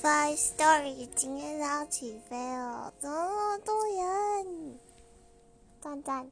Five Story 今天要起飞了，这么多人，赞赞。